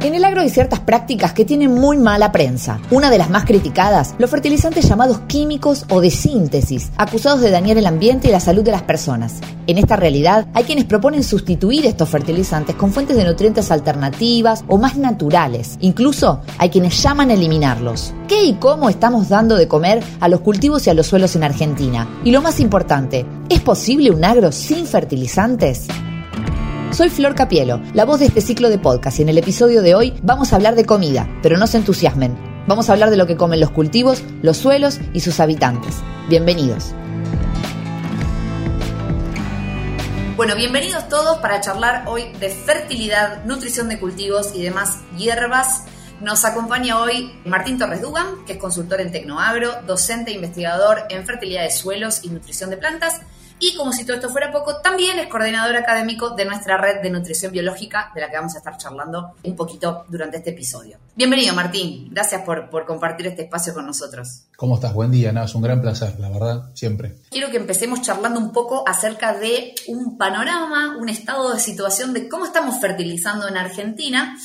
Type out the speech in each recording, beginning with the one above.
En el agro hay ciertas prácticas que tienen muy mala prensa. Una de las más criticadas, los fertilizantes llamados químicos o de síntesis, acusados de dañar el ambiente y la salud de las personas. En esta realidad, hay quienes proponen sustituir estos fertilizantes con fuentes de nutrientes alternativas o más naturales. Incluso hay quienes llaman a eliminarlos. ¿Qué y cómo estamos dando de comer a los cultivos y a los suelos en Argentina? Y lo más importante, ¿es posible un agro sin fertilizantes? Soy Flor Capielo, la voz de este ciclo de podcast y en el episodio de hoy vamos a hablar de comida, pero no se entusiasmen. Vamos a hablar de lo que comen los cultivos, los suelos y sus habitantes. Bienvenidos. Bueno, bienvenidos todos para charlar hoy de fertilidad, nutrición de cultivos y demás hierbas. Nos acompaña hoy Martín Torres Dugan, que es consultor en Tecnoagro, docente e investigador en fertilidad de suelos y nutrición de plantas y como si todo esto fuera poco, también es coordinador académico de nuestra red de nutrición biológica, de la que vamos a estar charlando un poquito durante este episodio. Bienvenido, Martín. Gracias por, por compartir este espacio con nosotros. ¿Cómo estás? Buen día. Nada, es un gran placer, la verdad, siempre. Quiero que empecemos charlando un poco acerca de un panorama, un estado de situación de cómo estamos fertilizando en Argentina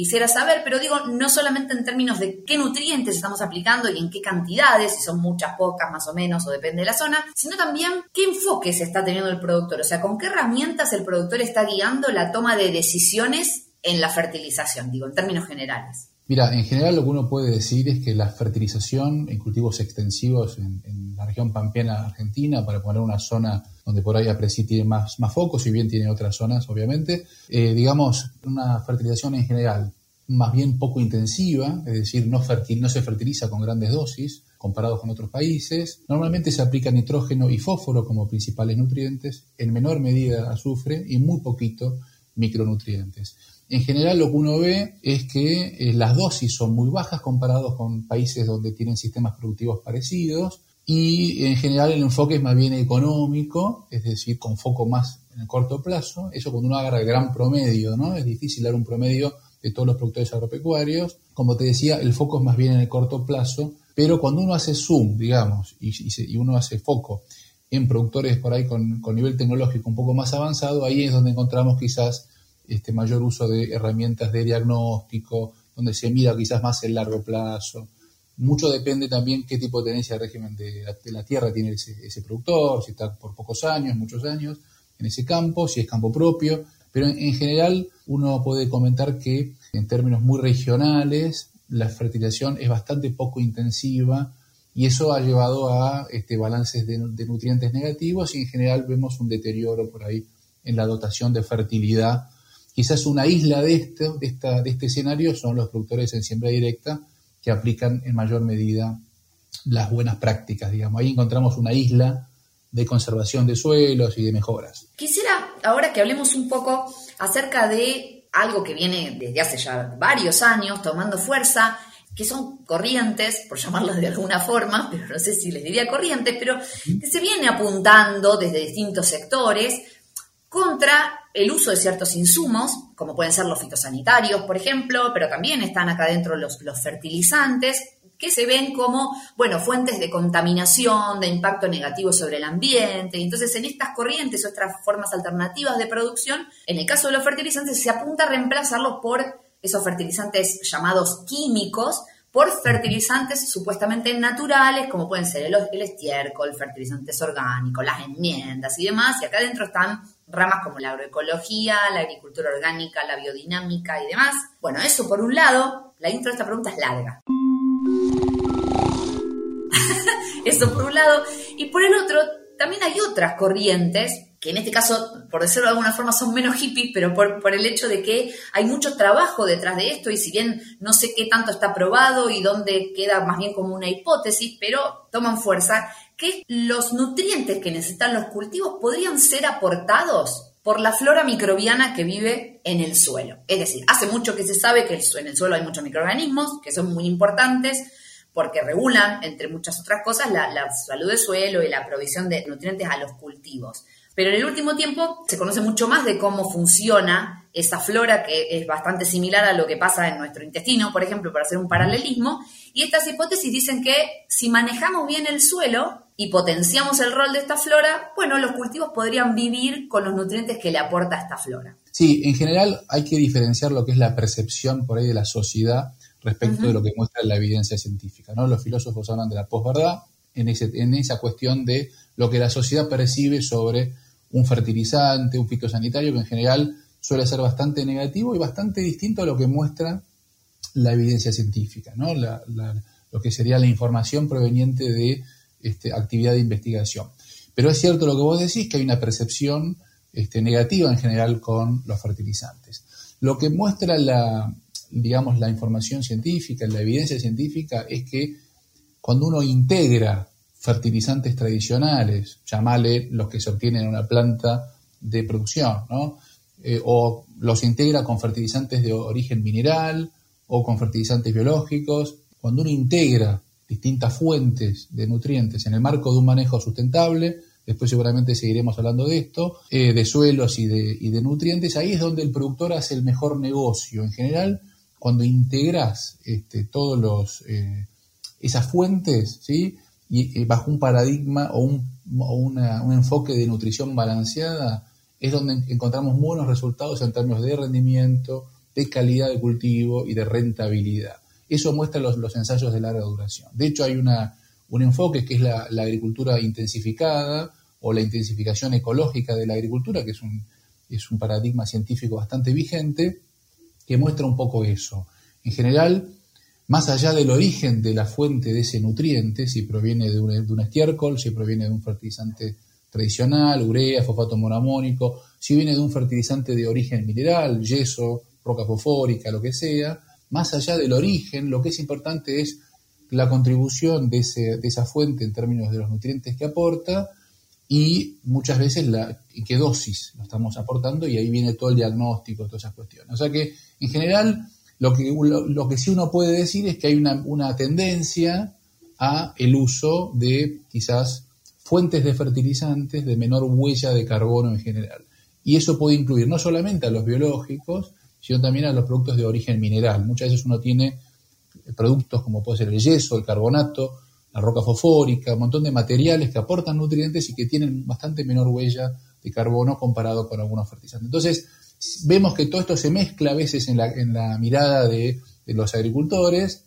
quisiera saber, pero digo, no solamente en términos de qué nutrientes estamos aplicando y en qué cantidades, si son muchas, pocas, más o menos, o depende de la zona, sino también qué enfoque está teniendo el productor, o sea, con qué herramientas el productor está guiando la toma de decisiones en la fertilización, digo, en términos generales. Mira, en general lo que uno puede decir es que la fertilización en cultivos extensivos en, la región pampeana argentina, para poner una zona donde por ahí Apreci tiene más, más focos, si bien tiene otras zonas, obviamente, eh, digamos, una fertilización en general más bien poco intensiva, es decir, no, no se fertiliza con grandes dosis comparados con otros países. Normalmente se aplica nitrógeno y fósforo como principales nutrientes, en menor medida azufre y muy poquito micronutrientes. En general lo que uno ve es que eh, las dosis son muy bajas comparados con países donde tienen sistemas productivos parecidos y en general el enfoque es más bien económico, es decir, con foco más en el corto plazo. Eso cuando uno agarra el gran promedio, ¿no? Es difícil dar un promedio de todos los productores agropecuarios. Como te decía, el foco es más bien en el corto plazo, pero cuando uno hace zoom, digamos, y, uno hace foco en productores por ahí con nivel tecnológico un poco más avanzado, ahí es donde encontramos quizás este mayor uso de herramientas de diagnóstico, donde se mira quizás más el largo plazo. Mucho depende también qué tipo de tenencia de régimen de la, tierra tiene ese, productor, si está por pocos años, muchos años en ese campo, si es campo propio. Pero en, general uno puede comentar que en términos muy regionales la fertilización es bastante poco intensiva y eso ha llevado a este, balances de, de nutrientes negativos y en general vemos un deterioro por ahí en la dotación de fertilidad Quizás una isla de este, de, esta, de este escenario son los productores en siembra directa que aplican en mayor medida las buenas prácticas, digamos. Ahí encontramos una isla de conservación de suelos y de mejoras. Quisiera ahora que hablemos un poco acerca de algo que viene desde hace ya varios años tomando fuerza, que son corrientes, por llamarlas de alguna forma, pero no sé si les diría corrientes, pero que se viene apuntando desde distintos sectores contra el uso de ciertos insumos, como pueden ser los fitosanitarios, por ejemplo, pero también están acá dentro los, fertilizantes, que se ven como, bueno, fuentes de contaminación, de impacto negativo sobre el ambiente. Entonces, en estas corrientes o otras formas alternativas de producción, en el caso de los fertilizantes, se apunta a reemplazarlos por esos fertilizantes llamados químicos, por fertilizantes supuestamente naturales, como pueden ser el, el estiércol, fertilizantes orgánicos, las enmiendas y demás. Y acá adentro están ramas como la agroecología, la agricultura orgánica, la biodinámica y demás. Bueno, eso por un lado, la intro de esta pregunta es larga. eso por un lado. Y por el otro, también hay otras corrientes que en este caso, por decirlo de alguna forma, son menos hippies, pero por, por, el hecho de que hay mucho trabajo detrás de esto y si bien no sé qué tanto está probado y dónde queda más bien como una hipótesis, pero toman fuerza, que los nutrientes que necesitan los cultivos podrían ser aportados por la flora microbiana que vive en el suelo. Es decir, hace mucho que se sabe que en el suelo hay muchos microorganismos que son muy importantes porque regulan, entre muchas otras cosas, la, salud del suelo y la provisión de nutrientes a los cultivos. Pero en el último tiempo se conoce mucho más de cómo funciona esa flora que es bastante similar a lo que pasa en nuestro intestino, por ejemplo, para hacer un paralelismo. Y estas hipótesis dicen que si manejamos bien el suelo y potenciamos el rol de esta flora, bueno, los cultivos podrían vivir con los nutrientes que le aporta esta flora. Sí, en general hay que diferenciar lo que es la percepción por ahí de la sociedad respecto de lo que muestra la evidencia científica. ¿no? Los filósofos hablan de la posverdad en, en esa cuestión de lo que la sociedad percibe sobre un fertilizante, un fitosanitario, que en general suele ser bastante negativo y bastante distinto a lo que muestra la evidencia científica, ¿no? lo que sería la información proveniente de este, actividad de investigación. Pero es cierto lo que vos decís, que hay una percepción este, negativa en general con los fertilizantes. Lo que muestra la, digamos, la información científica, la evidencia científica, es que cuando uno integra fertilizantes tradicionales, llamale los que se obtienen en una planta de producción. Eh, o los integra con fertilizantes de origen mineral o con fertilizantes biológicos. Cuando uno integra distintas fuentes de nutrientes en el marco de un manejo sustentable, después seguramente seguiremos hablando de esto, eh, de suelos y de, nutrientes, ahí es donde el productor hace el mejor negocio. En general, cuando integras este, todos los eh, esas fuentes, ¿sí? y bajo un paradigma o, un, un enfoque de nutrición balanceada, es donde encontramos buenos resultados en términos de rendimiento, de calidad de cultivo y de rentabilidad. Eso muestra los, ensayos de larga duración. De hecho, hay una, un enfoque que es la, agricultura intensificada o la intensificación ecológica de la agricultura, que es un, es un paradigma científico bastante vigente, que muestra un poco eso. En general, más allá del origen de la fuente de ese nutriente, si proviene de un, estiércol, si proviene de un fertilizante tradicional, urea, fosfato monoamónico, si viene de un fertilizante de origen mineral, yeso, roca fosfórica, lo que sea, más allá del origen, lo que es importante es la contribución de, esa fuente en términos de los nutrientes que aporta y muchas veces la, qué dosis lo estamos aportando y ahí viene todo el diagnóstico, todas esas cuestiones. O sea que en general lo que, lo, que sí uno puede decir es que hay una, una tendencia a el uso de quizás fuentes de fertilizantes de menor huella de carbono en general. Y eso puede incluir no solamente a los biológicos, sino también a los productos de origen mineral. Muchas veces uno tiene productos como puede ser el yeso, el carbonato, la roca fosfórica, un montón de materiales que aportan nutrientes y que tienen bastante menor huella de carbono comparado con algunos fertilizantes. Entonces, vemos que todo esto se mezcla a veces en la, mirada de, los agricultores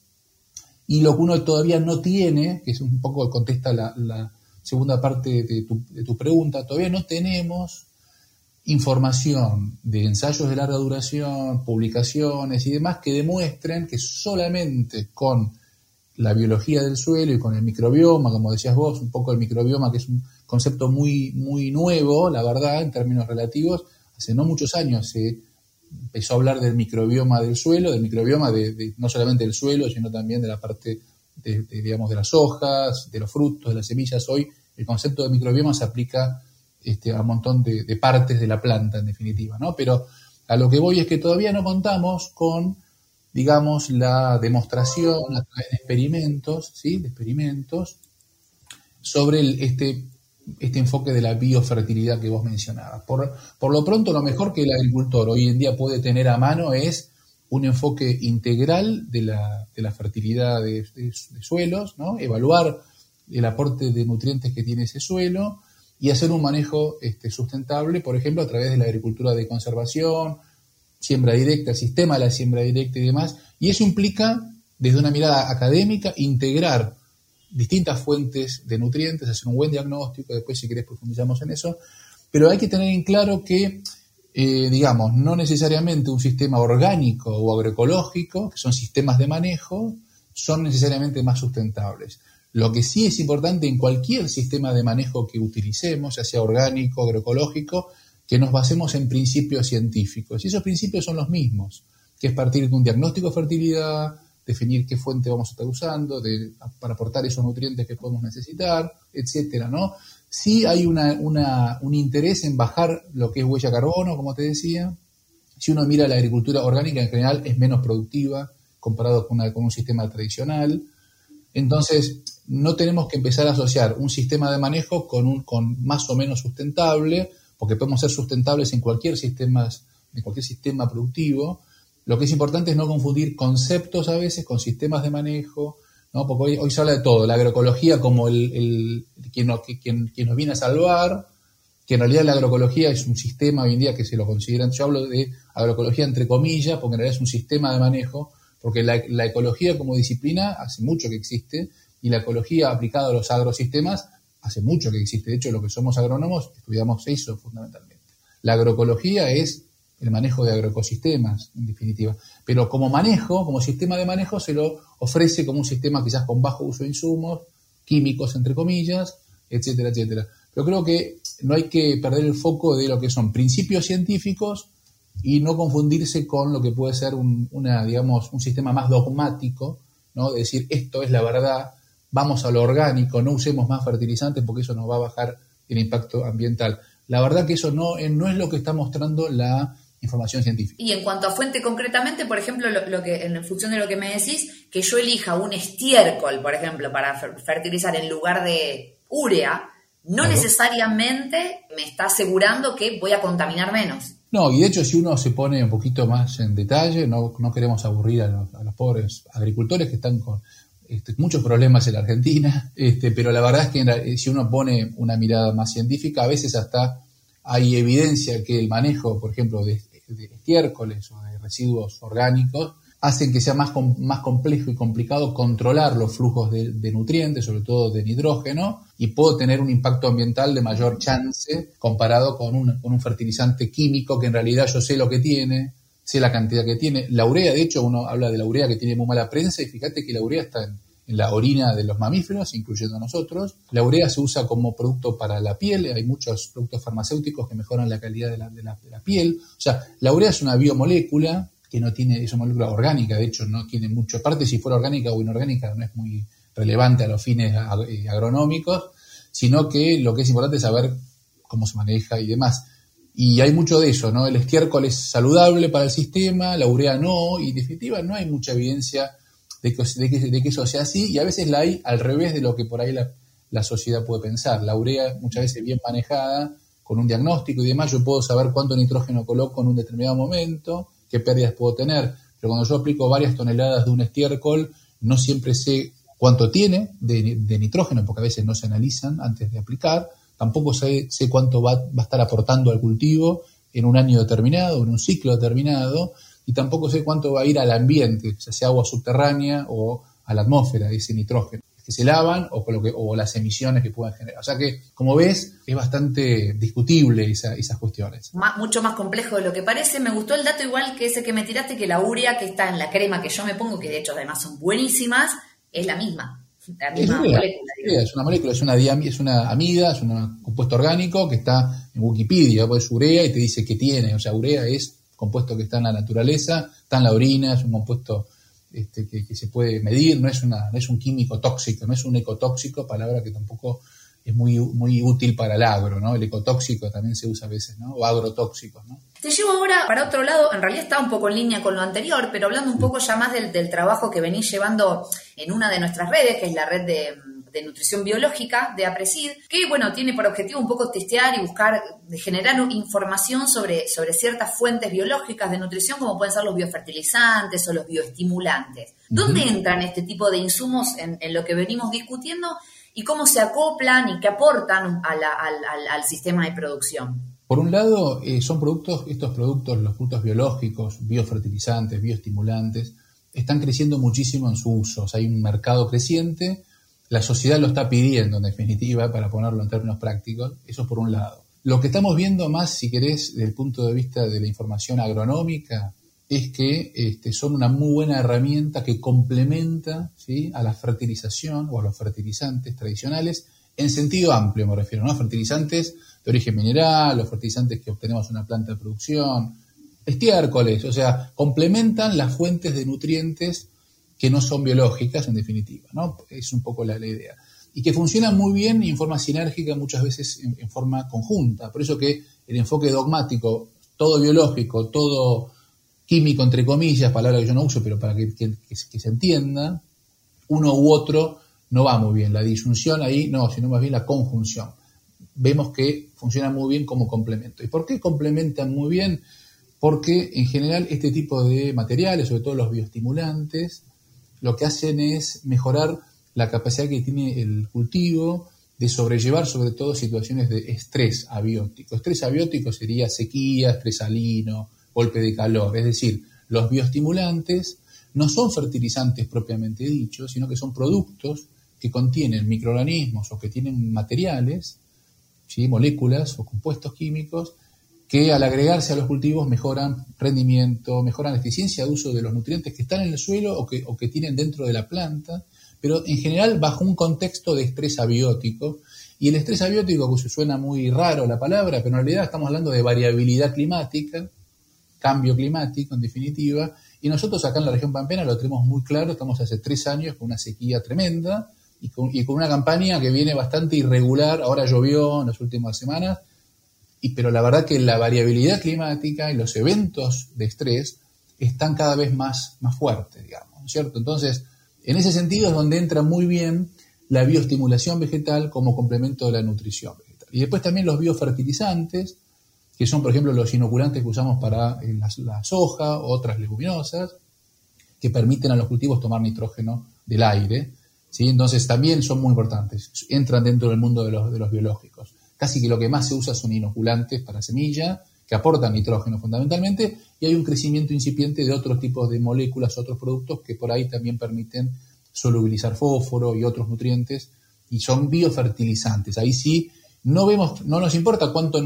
y lo que uno todavía no tiene, que es un poco contesta la, segunda parte de tu pregunta, todavía no tenemos información de ensayos de larga duración, publicaciones y demás que demuestren que solamente con la biología del suelo y con el microbioma, como decías vos, un poco el microbioma que es un concepto muy, muy nuevo, la verdad, en términos relativos, hace no muchos años se empezó a hablar del microbioma del suelo, del microbioma de, no solamente del suelo, sino también de la parte de, digamos, de las hojas, de los frutos, de las semillas. Hoy el concepto de microbioma se aplica este, a un montón de, partes de la planta, en definitiva, ¿no? Pero a lo que voy es que todavía no contamos con, digamos, la demostración a través de experimentos, ¿sí? De experimentos sobre este, este enfoque de la biofertilidad que vos mencionabas. Por, por lo pronto, lo mejor que el agricultor hoy en día puede tener a mano es un enfoque integral de la, de la fertilidad de, de, suelos, ¿no? evaluar el aporte de nutrientes que tiene ese suelo, y hacer un manejo este, sustentable, por ejemplo, a través de la agricultura de conservación, siembra directa, sistema de la siembra directa y demás. Y eso implica, desde una mirada académica, integrar distintas fuentes de nutrientes, hacer un buen diagnóstico, después si querés profundizamos en eso, pero hay que tener en claro que, eh, digamos, no necesariamente un sistema orgánico o agroecológico, que son sistemas de manejo, son necesariamente más sustentables. Lo que sí es importante en cualquier sistema de manejo que utilicemos, ya sea orgánico, agroecológico, que nos basemos en principios científicos. Y esos principios son los mismos, que es partir de un diagnóstico de fertilidad, definir qué fuente vamos a estar usando para aportar esos nutrientes que podemos necesitar, etcétera, ¿no? Sí hay un interés en bajar lo que es huella carbono, como te decía. Si uno mira la agricultura orgánica en general es menos productiva comparado con un sistema tradicional. Entonces, no tenemos que empezar a asociar un sistema de manejo con un con más o menos sustentable, porque podemos ser sustentables en cualquier sistema, en cualquier sistema productivo. Lo que es importante es no confundir conceptos a veces con sistemas de manejo, ¿no? porque hoy, se habla de todo, la agroecología como el, quien, nos, quien, nos viene a salvar, que en realidad la agroecología es un sistema hoy en día que se lo consideran, yo hablo de agroecología entre comillas, porque en realidad es un sistema de manejo, porque la ecología como disciplina hace mucho que existe y la ecología aplicada a los agrosistemas hace mucho que existe. De hecho, lo que somos agrónomos estudiamos eso fundamentalmente. La agroecología es el manejo de agroecosistemas, en definitiva. Pero como manejo, como sistema de manejo, se lo ofrece como un sistema quizás con bajo uso de insumos, químicos, entre comillas, etcétera, etcétera. Pero creo que no hay que perder el foco de lo que son principios científicos y no confundirse con lo que puede ser un, una, digamos, un sistema más dogmático, ¿no? De decir, esto es la verdad, vamos a lo orgánico, no usemos más fertilizantes porque eso nos va a bajar el impacto ambiental. La verdad que eso no, no es lo que está mostrando la información científica. Y en cuanto a fuente concretamente, por ejemplo, lo, que en función de lo que me decís, que yo elija un estiércol, por ejemplo, para fertilizar en lugar de urea, no necesariamente me está asegurando que voy a contaminar menos. No, y de hecho si uno se pone un poquito más en detalle, no, no queremos aburrir a los, pobres agricultores que están con este, muchos problemas en la Argentina, este, pero la verdad es que si uno pone una mirada más científica, a veces hasta hay evidencia que el manejo, por ejemplo, de de estiércoles o de residuos orgánicos hacen que sea más, más complejo y complicado controlar los flujos de, nutrientes, sobre todo de nitrógeno, y puedo tener un impacto ambiental de mayor chance comparado con un, con un fertilizante químico que en realidad yo sé lo que tiene, sé la cantidad que tiene. La urea, de hecho, uno habla de la urea que tiene muy mala prensa y fíjate que la urea está en, la orina de los mamíferos, incluyendo nosotros. La urea se usa como producto para la piel, hay muchos productos farmacéuticos que mejoran la calidad de la, de la, piel. O sea, la urea es una biomolécula que no tiene, es una molécula orgánica, de hecho no tiene mucho, aparte si fuera orgánica o inorgánica no es muy relevante a los fines eh, agronómicos, sino que lo que es importante es saber cómo se maneja y demás. Y hay mucho de eso, ¿no? El estiércol es saludable para el sistema, la urea no, y en definitiva no hay mucha evidencia de que, eso sea así y a veces la hay al revés de lo que por ahí la, sociedad puede pensar. La urea muchas veces bien manejada, con un diagnóstico y demás, yo puedo saber cuánto nitrógeno coloco en un determinado momento, qué pérdidas puedo tener, pero cuando yo aplico varias toneladas de un estiércol, no siempre sé cuánto tiene de, nitrógeno, porque a veces no se analizan antes de aplicar, tampoco sé, sé cuánto va, va, a estar aportando al cultivo en un año determinado, en un ciclo determinado, y tampoco sé cuánto va a ir al ambiente, ya sea agua subterránea o a la atmósfera ese nitrógeno que se lavan o, lo que, o las emisiones que puedan generar. O sea que, como ves, es bastante discutible esas cuestiones. mucho más complejo de lo que parece. Me gustó el dato igual que ese que me tiraste, que la urea que está en la crema que yo me pongo, que de hecho además son buenísimas, es la misma. La misma es, molécula, es una molécula, es una, es una amida, es un compuesto orgánico que está en Wikipedia, pues urea y te dice que tiene. O sea, urea es compuesto que está en la naturaleza, está en la orina, es un compuesto este, que, se puede medir, no es, una, no es un químico tóxico, no es un ecotóxico, palabra que tampoco es muy, muy útil para el agro, ¿no? El ecotóxico también se usa a veces, ¿no? O agrotóxico, ¿no? Te llevo ahora para otro lado, en realidad está un poco en línea con lo anterior, pero hablando un poco ya más del, del trabajo que venís llevando en una de nuestras redes, que es la red de de nutrición biológica de APRESID, que bueno, tiene por objetivo un poco testear y buscar, generar información sobre, sobre ciertas fuentes biológicas de nutrición, como pueden ser los biofertilizantes o los bioestimulantes. ¿Dónde entran este tipo de insumos en, lo que venimos discutiendo y cómo se acoplan y qué aportan al, sistema de producción? Por un lado, eh, son productos, estos productos, los productos biológicos, biofertilizantes, bioestimulantes, están creciendo muchísimo en su uso. hay un mercado creciente la sociedad lo está pidiendo, en definitiva, para ponerlo en términos prácticos. Eso por un lado. Lo que estamos viendo más, si querés, desde el punto de vista de la información agronómica, es que este, son una muy buena herramienta que complementa ¿sí? a la fertilización o a los fertilizantes tradicionales, en sentido amplio me refiero, ¿no? Fertilizantes de origen mineral, los fertilizantes que obtenemos en una planta de producción, estiércoles, o sea, complementan las fuentes de nutrientes que no son biológicas en definitiva, ¿no? Es un poco la, idea. Y que funcionan muy bien y en forma sinérgica, muchas veces en, forma conjunta. Por eso que el enfoque dogmático, todo biológico, todo químico, entre comillas, palabra que yo no uso, pero para que, se entienda, uno u otro no va muy bien. La disyunción ahí no, sino más bien la conjunción. Vemos que funciona muy bien como complemento. ¿Y por qué complementan muy bien? Porque en general este tipo de materiales, sobre todo los bioestimulantes, lo que hacen es mejorar la capacidad que tiene el cultivo de sobrellevar sobre todo situaciones de estrés abiótico. Estrés abiótico sería sequía, estrés salino, golpe de calor. Es decir, los bioestimulantes no son fertilizantes propiamente dichos, sino que son productos que contienen microorganismos o que tienen materiales, ¿sí? moléculas o compuestos químicos, que al agregarse a los cultivos mejoran rendimiento, mejoran la eficiencia de uso de los nutrientes que están en el suelo o que, o que tienen dentro de la planta, pero en general bajo un contexto de estrés abiótico. Y el estrés abiótico, que se suena muy raro la palabra, pero en realidad estamos hablando de variabilidad climática, cambio climático en definitiva, y nosotros acá en la región pampeana lo tenemos muy claro, estamos hace tres años con una sequía tremenda y con, una campaña que viene bastante irregular, ahora llovió en las últimas semanas, y, pero la verdad que la variabilidad climática y los eventos de estrés están cada vez más, más fuertes, digamos, ¿cierto? Entonces, en ese sentido es donde entra muy bien la bioestimulación vegetal como complemento de la nutrición vegetal. Y después también los biofertilizantes, que son, por ejemplo, los inoculantes que usamos para eh, la, soja, otras leguminosas, que permiten a los cultivos tomar nitrógeno del aire. ¿Sí? Entonces también son muy importantes, entran dentro del mundo de los, de los biológicos. Casi que lo que más se usa son inoculantes para semilla, que aportan nitrógeno fundamentalmente, y hay un crecimiento incipiente de otros tipos de moléculas, otros productos que por ahí también permiten solubilizar fósforo y otros nutrientes, y son biofertilizantes. Ahí sí no vemos, no nos importa cuánto,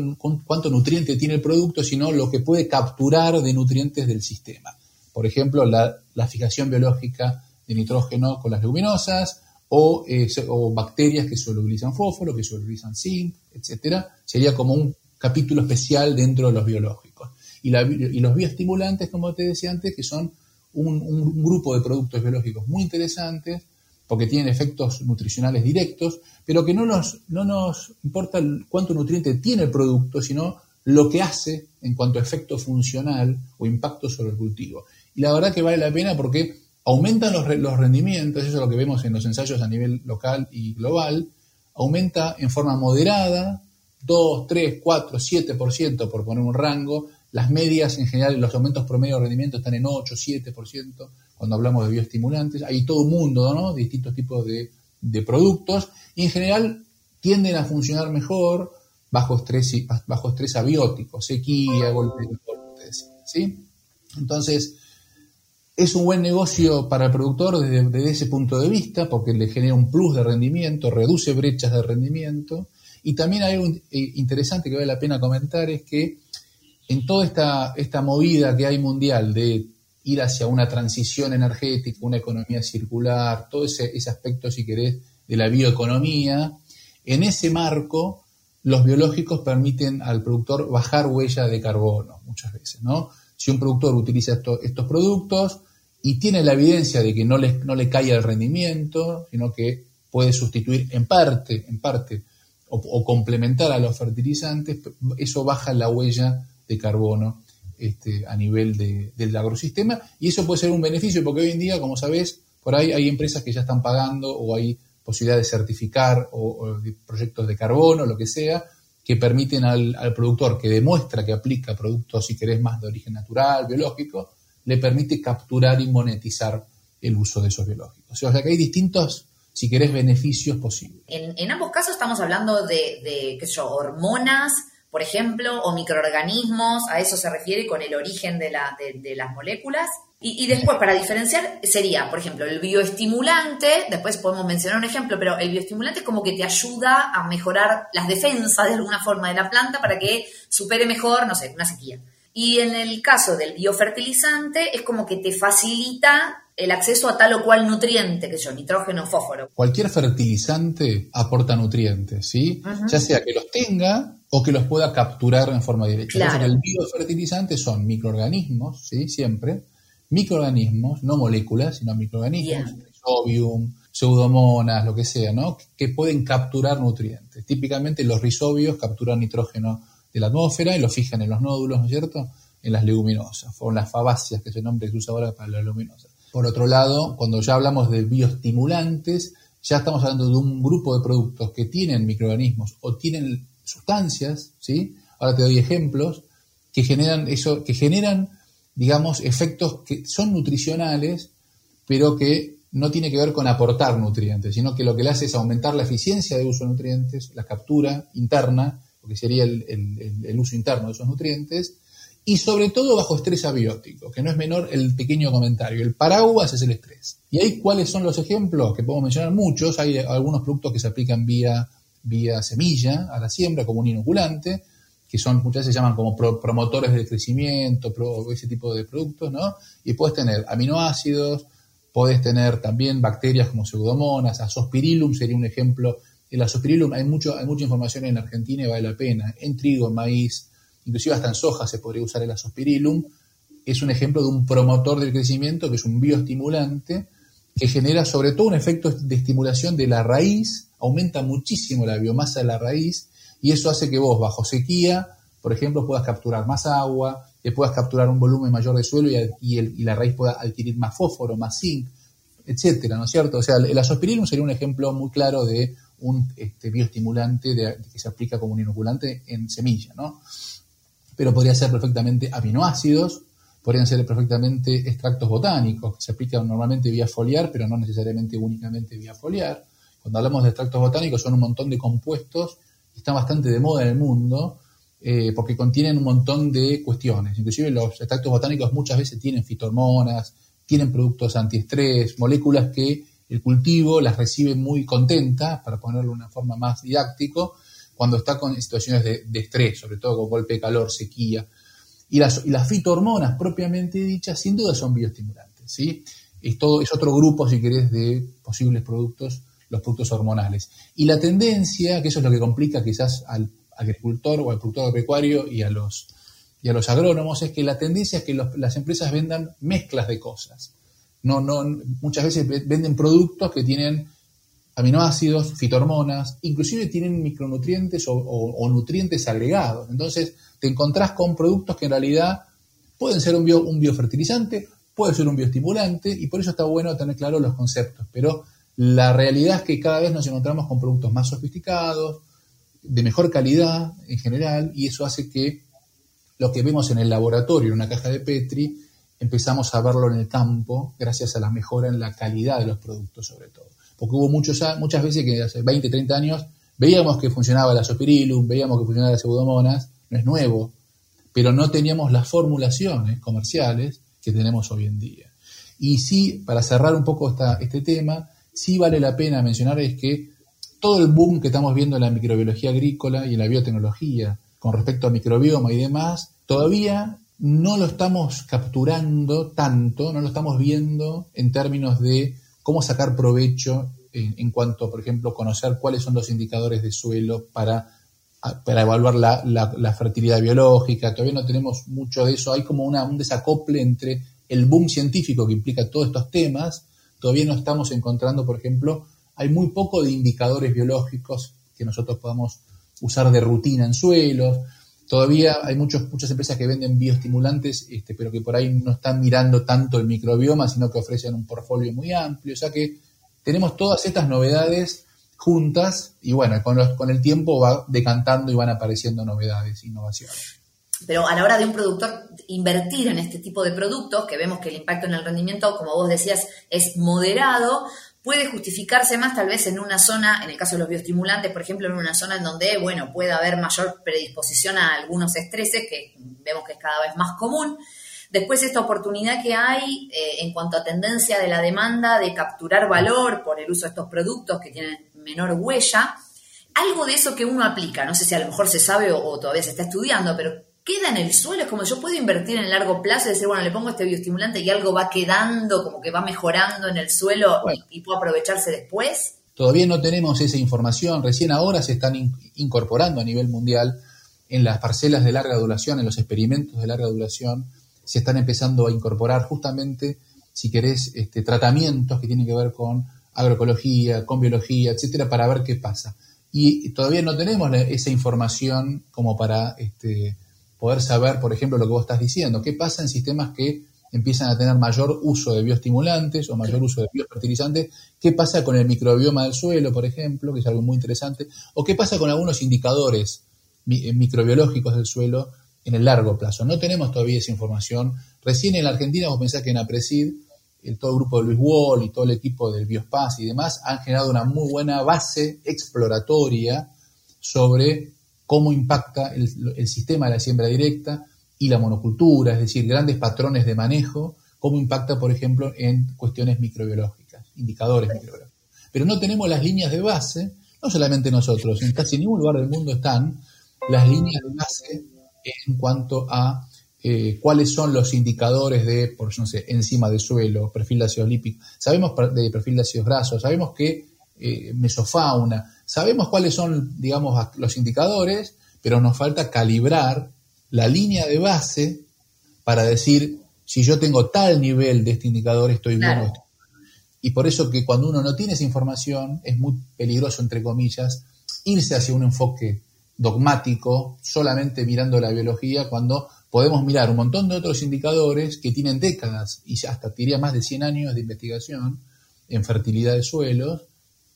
cuánto nutriente tiene el producto, sino lo que puede capturar de nutrientes del sistema. Por ejemplo, la, fijación biológica de nitrógeno con las leguminosas o, eh, o, bacterias que solubilizan fósforo, que solubilizan zinc, etcétera. Sería como un capítulo especial dentro de los biológicos. Y, los bioestimulantes, como te decía antes, que son un grupo de productos biológicos muy interesantes porque tienen efectos nutricionales directos, pero que no nos, no nos importa cuánto nutriente tiene el producto, sino lo que hace en cuanto a efecto funcional o impacto sobre el cultivo. Y la verdad que vale la pena porque aumentan los, rendimientos, eso es lo que vemos en los ensayos a nivel local y global, aumenta en forma moderada, 2, 3, 4, 7% por poner un rango, las medias en general, los aumentos promedio de rendimiento están en 8, 7%, cuando hablamos de bioestimulantes, hay todo un mundo, ¿no? distintos tipos de, productos, y en general tienden a funcionar mejor bajo estrés, bajo abiótico, sequía, golpe de ¿sí? Entonces, es un buen negocio para el productor desde, ese punto de vista, porque le genera un plus de rendimiento, reduce brechas de rendimiento, y también hay algo eh, interesante que vale la pena comentar, es que en toda esta, esta movida que hay mundial de ir hacia una transición energética, una economía circular, todo ese, aspecto, si querés, de la bioeconomía. En ese marco, los biológicos permiten al productor bajar huella de carbono muchas veces, ¿no? Si un productor utiliza estos productos y tiene la evidencia de que no le, no le cae el rendimiento, sino que puede sustituir en parte, en parte, o, complementar a los fertilizantes, eso baja la huella de carbono este, a nivel del agrosistema y eso puede ser un beneficio porque hoy en día, como sabés, por ahí hay empresas que ya están pagando o hay posibilidad de certificar o, proyectos de carbono, lo que sea, que permiten al, productor que demuestra que aplica productos, si querés, más de origen natural, biológico, le permite capturar y monetizar el uso de esos biológicos. O sea que hay distintos, si querés, beneficios posibles. En, ambos casos estamos hablando de, de hormonas, por ejemplo, o microorganismos, a eso se refiere con el origen de, la, de, las moléculas. Y, después, para diferenciar, sería, por ejemplo, el bioestimulante, después podemos mencionar un ejemplo, pero el bioestimulante es como que te ayuda a mejorar las defensas de alguna forma de la planta para que supere mejor, no sé, una sequía. Y en el caso del biofertilizante es como que te facilita el acceso a tal o cual nutriente, que yo, nitrógeno, fósforo. Cualquier fertilizante aporta nutrientes, ¿sí? Ya sea que los tenga o que los pueda capturar en forma directa. Claro. el biofertilizante son microorganismos, ¿sí? Siempre. Microorganismos, no moléculas, sino microorganismos, rhizobium, pseudomonas, lo que sea, ¿no? Que pueden capturar nutrientes. Típicamente los rizobios capturan nitrógeno de la atmósfera y lo fijan en los nódulos, ¿no es cierto? En las leguminosas, o las fabáceas, que es el nombre que se usa ahora para las leguminosas. Por otro lado, cuando ya hablamos de bioestimulantes, ya estamos hablando de un grupo de productos que tienen microorganismos o tienen sustancias, ¿sí? Ahora te doy ejemplos que generan eso, que generan, digamos, efectos que son nutricionales, pero que no tiene que ver con aportar nutrientes, sino que lo que le hace es aumentar la eficiencia de uso de nutrientes, la captura interna, porque sería el, uso interno de esos nutrientes, y sobre todo bajo estrés abiótico, que no es menor el pequeño comentario. El paraguas es el estrés. ¿Y ahí cuáles son los ejemplos? Que podemos mencionar muchos. Hay algunos productos que se aplican vía, vía semilla a la siembra como un inoculante, que son muchas veces se llaman como promotores del crecimiento, ese tipo de productos, ¿no? Y puedes tener aminoácidos, puedes tener también bacterias como pseudomonas, azospirillum sería un ejemplo. El azospirillum hay, mucho, mucha información en Argentina y vale la pena. En trigo, en maíz, inclusive hasta en soja se podría usar el azospirillum. Es un ejemplo de un promotor del crecimiento, que es un bioestimulante, que genera sobre todo un efecto de estimulación de la raíz, aumenta muchísimo la biomasa de la raíz y eso hace que vos bajo sequía, por ejemplo, puedas capturar más agua, que puedas capturar un volumen mayor de suelo y, la raíz pueda adquirir más fósforo, más zinc, etcétera, ¿no es cierto? O sea, el azospirillum sería un ejemplo muy claro de un este, bioestimulante que se aplica como un inoculante en semilla, ¿no? Pero podría ser perfectamente aminoácidos, podrían ser perfectamente extractos botánicos, que se aplican normalmente vía foliar, pero no necesariamente únicamente vía foliar. Cuando hablamos de extractos botánicos son un montón de compuestos están bastante de moda en el mundo eh, porque contienen un montón de cuestiones. Inclusive los extractos botánicos muchas veces tienen fitohormonas, tienen productos antiestrés, moléculas que el cultivo las recibe muy contentas, para ponerlo de una forma más didáctico, cuando está con situaciones de, estrés, sobre todo con golpe de calor, sequía. Y las, y fitohormonas propiamente dichas, sin duda son bioestimulantes. ¿sí? Es, todo, es otro grupo, si querés, de posibles productos los productos hormonales. Y la tendencia, que eso es lo que complica quizás al agricultor o al productor agropecuario y a los, y a los agrónomos, es que la tendencia es que las empresas vendan mezclas de cosas. No, no, muchas veces venden productos que tienen aminoácidos, fitohormonas, inclusive tienen micronutrientes o, nutrientes agregados. Entonces te encontrás con productos que en realidad pueden ser un, bio, un biofertilizante, puede ser un bioestimulante, y por eso está bueno tener claro los conceptos. Pero la realidad es que cada vez nos encontramos con productos más sofisticados, de mejor calidad en general, y eso hace que lo que vemos en el laboratorio, en una caja de Petri, empezamos a verlo en el campo gracias a la mejora en la calidad de los productos sobre todo. Porque hubo muchas veces que hace 20, 30 años veíamos que funcionaba la sopirilum, veíamos que funcionaba la pseudomonas, no es nuevo, pero no teníamos las formulaciones comerciales que tenemos hoy en día. Y sí, para cerrar un poco este tema, sí vale la pena mencionar es que todo el boom que estamos viendo en la microbiología agrícola y en la biotecnología con respecto a microbioma y demás, todavía no lo estamos capturando tanto, no lo estamos viendo en términos de cómo sacar provecho en, cuanto, por ejemplo, conocer cuáles son los indicadores de suelo para, para evaluar la, fertilidad biológica. Todavía no tenemos mucho de eso. Hay como un desacople entre el boom científico que implica todos estos temas Todavía no estamos encontrando, por ejemplo, hay muy poco de indicadores biológicos que nosotros podamos usar de rutina en suelos. Todavía hay muchos, muchas empresas que venden bioestimulantes, este, pero que por ahí no están mirando tanto el microbioma, sino que ofrecen un portfolio muy amplio. O sea que tenemos todas estas novedades juntas y bueno, con, con el tiempo va decantando y van apareciendo novedades, innovaciones. Pero a la hora de un productor invertir en este tipo de productos, que vemos que el impacto en el rendimiento, como vos decías, es moderado, puede justificarse más tal vez en una zona, en el caso de los bioestimulantes, por ejemplo, en una zona en donde, bueno, puede haber mayor predisposición a algunos estreses, que vemos que es cada vez más común. Después esta oportunidad que hay eh, en cuanto a tendencia de la demanda de capturar valor por el uso de estos productos que tienen menor huella, algo de eso que uno aplica, no sé si a lo mejor se sabe o todavía se está estudiando, pero queda en el suelo, es como yo puedo invertir en largo plazo y decir, bueno, le pongo este bioestimulante y algo va quedando, como que va mejorando en el suelo y, puedo aprovecharse después. Todavía no tenemos esa información, recién ahora se están incorporando a nivel mundial en las parcelas de larga duración, en los experimentos de larga duración, se están empezando a incorporar justamente, si querés, este, tratamientos que tienen que ver con agroecología, con biología, etcétera, para ver qué pasa. Y todavía no tenemos esa información como para este, poder saber, por ejemplo, lo que vos estás diciendo. ¿Qué pasa en sistemas que empiezan a tener mayor uso de bioestimulantes o mayor uso de biofertilizantes? ¿Qué pasa con el microbioma del suelo, por ejemplo, que es algo muy interesante? ¿O qué pasa con algunos indicadores eh, microbiológicos del suelo en el largo plazo? No tenemos todavía esa información. Recién en la Argentina vos pensás que en APRESID el, todo el grupo de Luis Wall y todo el equipo del Biospace y demás han generado una muy buena base exploratoria sobre cómo impacta el, sistema de la siembra directa y la monocultura, es decir, grandes patrones de manejo, cómo impacta, por ejemplo, en cuestiones microbiológicas, indicadores microbiológicos. Pero no tenemos las líneas de base, no solamente nosotros, en casi ningún lugar del mundo están las líneas de base en cuanto a eh, cuáles son los indicadores de, por no sé, enzima de suelo, perfil de ácidos sabemos de perfil de ácidos grasos, sabemos que eh, mesofauna, sabemos cuáles son, digamos, los indicadores, pero nos falta calibrar la línea de base para decir si yo tengo tal nivel de este indicador estoy bien Y por eso que cuando uno no tiene esa información es muy peligroso, entre comillas, irse hacia un enfoque dogmático, solamente mirando la biología, cuando podemos mirar un montón de otros indicadores que tienen décadas y hasta diría más de 100 años de investigación en fertilidad de suelos.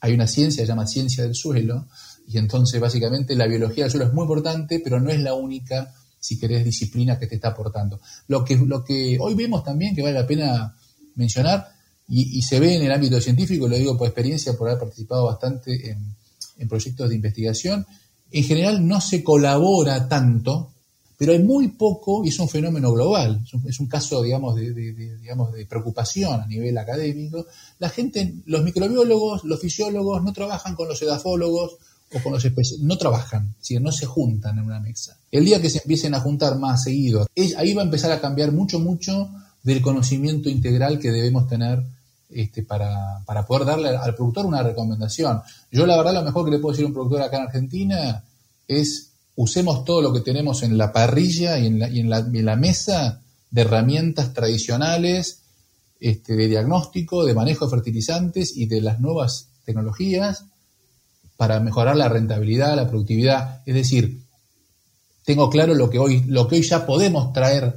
Hay una ciencia, se llama ciencia del suelo, y entonces básicamente la biología del suelo es muy importante, pero no es la única, si querés, disciplina que te está aportando. Lo que, lo que hoy vemos también, que vale la pena mencionar, y, se ve en el ámbito científico, lo digo por experiencia, por haber participado bastante en proyectos de investigación, en general no se colabora tanto pero hay muy poco, y es un fenómeno global, es un, caso, digamos de, preocupación a nivel académico. La gente, los microbiólogos, los fisiólogos no trabajan con los edafólogos o con los especialistas, no trabajan, no se juntan en una mesa. El día que se empiecen a juntar más seguido, ahí va a empezar a cambiar mucho, mucho del conocimiento integral que debemos tener este, para, poder darle al productor una recomendación. Yo la verdad lo mejor que le puedo decir a un productor acá en Argentina es usemos todo lo que tenemos en la parrilla y en la, y en la, mesa de herramientas tradicionales este, de diagnóstico, de manejo de fertilizantes y de las nuevas tecnologías para mejorar la rentabilidad, la productividad. Es decir, tengo claro lo que hoy, lo que hoy ya podemos traer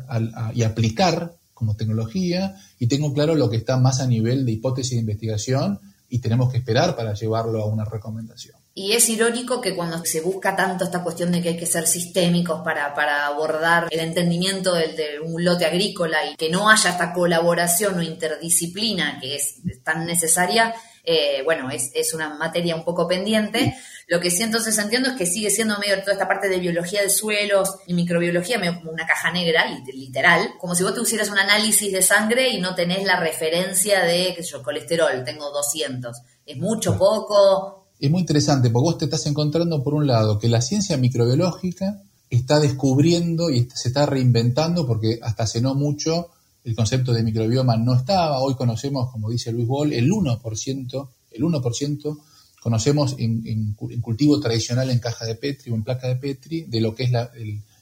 y aplicar como tecnología y tengo claro lo que está más a nivel de hipótesis de investigación y tenemos que esperar para llevarlo a una recomendación. Y es irónico que cuando se busca tanto esta cuestión de que hay que ser sistémicos para, para abordar el entendimiento de, un lote agrícola y que no haya esta colaboración o interdisciplina que es tan necesaria, eh, bueno, es, es, una materia un poco pendiente. Lo que sí entonces entiendo es que sigue siendo medio toda esta parte de biología de suelos y microbiología, medio como una caja negra, literal, como si vos te hicieras un análisis de sangre y no tenés la referencia de, qué sé yo, colesterol, tengo 200. ¿Es mucho, poco? es muy interesante porque vos te estás encontrando, por un lado, que la ciencia microbiológica está descubriendo y se está reinventando porque hasta hace no mucho el concepto de microbioma no estaba. Hoy conocemos, como dice Luis Boll, el 1%, el 1% conocemos en, cultivo tradicional en caja de Petri o en placa de Petri de lo que es